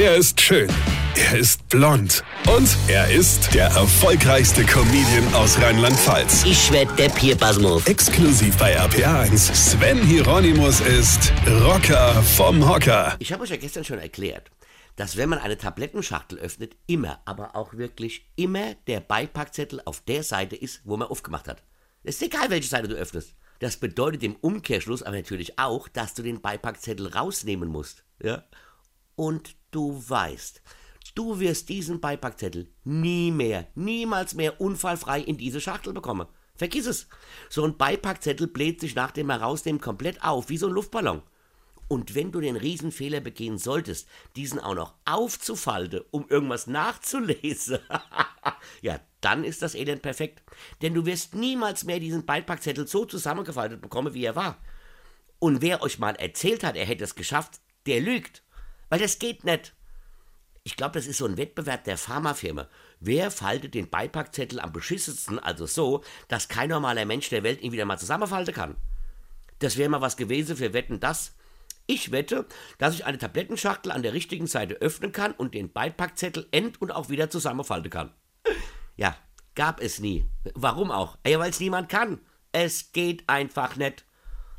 Er ist schön. Er ist blond. Und er ist der erfolgreichste Comedian aus Rheinland-Pfalz. Ich werd der Pierpasmus. Exklusiv bei RPA1. Sven Hieronymus ist Rocker vom Hocker. Ich habe euch ja gestern schon erklärt, dass wenn man eine Tablettenschachtel öffnet, immer, aber auch wirklich immer der Beipackzettel auf der Seite ist, wo man aufgemacht hat. Es ist egal, welche Seite du öffnest. Das bedeutet im Umkehrschluss aber natürlich auch, dass du den Beipackzettel rausnehmen musst. Ja? Und du weißt, du wirst diesen Beipackzettel nie mehr, niemals mehr unfallfrei in diese Schachtel bekommen. Vergiss es. So ein Beipackzettel bläht sich nach dem Herausnehmen komplett auf, wie so ein Luftballon. Und wenn du den Riesenfehler begehen solltest, diesen auch noch aufzufalten, um irgendwas nachzulesen, ja, dann ist das Elend perfekt. Denn du wirst niemals mehr diesen Beipackzettel so zusammengefaltet bekommen, wie er war. Und wer euch mal erzählt hat, er hätte es geschafft, der lügt. Weil das geht nicht. Ich glaube, das ist so ein Wettbewerb der Pharmafirma. Wer faltet den Beipackzettel am beschissensten, also so, dass kein normaler Mensch der Welt ihn wieder mal zusammenfalten kann? Das wäre mal was gewesen für Wetten das. Ich wette, dass ich eine Tablettenschachtel an der richtigen Seite öffnen kann und den Beipackzettel end- und auch wieder zusammenfalten kann. Ja, gab es nie. Warum auch? Ja, weil es niemand kann. Es geht einfach nicht.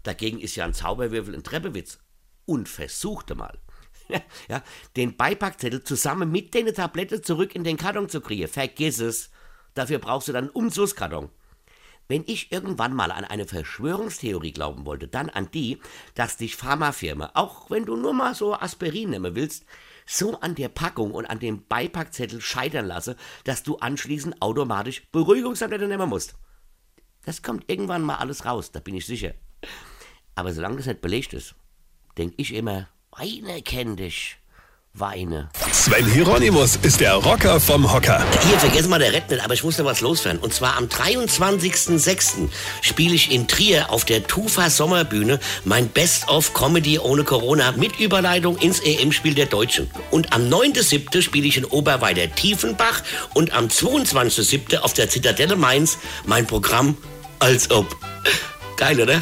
Dagegen ist ja ein Zauberwürfel ein Treppewitz. Und versuchte mal. ja, den Beipackzettel zusammen mit den Tabletten zurück in den Karton zu kriegen. Vergiss es. Dafür brauchst du dann einen Umzugskarton. Wenn ich irgendwann mal an eine Verschwörungstheorie glauben wollte, dann an die, dass dich Pharmafirma, auch wenn du nur mal so Aspirin nehmen willst, so an der Packung und an dem Beipackzettel scheitern lasse, dass du anschließend automatisch Beruhigungstabletten nehmen musst. Das kommt irgendwann mal alles raus, da bin ich sicher. Aber solange das nicht belegt ist, denke ich immer, Weine kenn dich. Weine. Sven Hieronymus ist der Rocker vom Hocker. Hier, vergessen mal der nicht, aber ich muss noch was loswerden. Und zwar am 23.06. spiele ich in Trier auf der Tufa Sommerbühne mein Best-of Comedy ohne Corona mit Überleitung ins EM-Spiel der Deutschen. Und am 9.07. spiele ich in Oberweiler Tiefenbach und am 22.07. auf der Zitadelle Mainz mein Programm als ob. Geil, oder?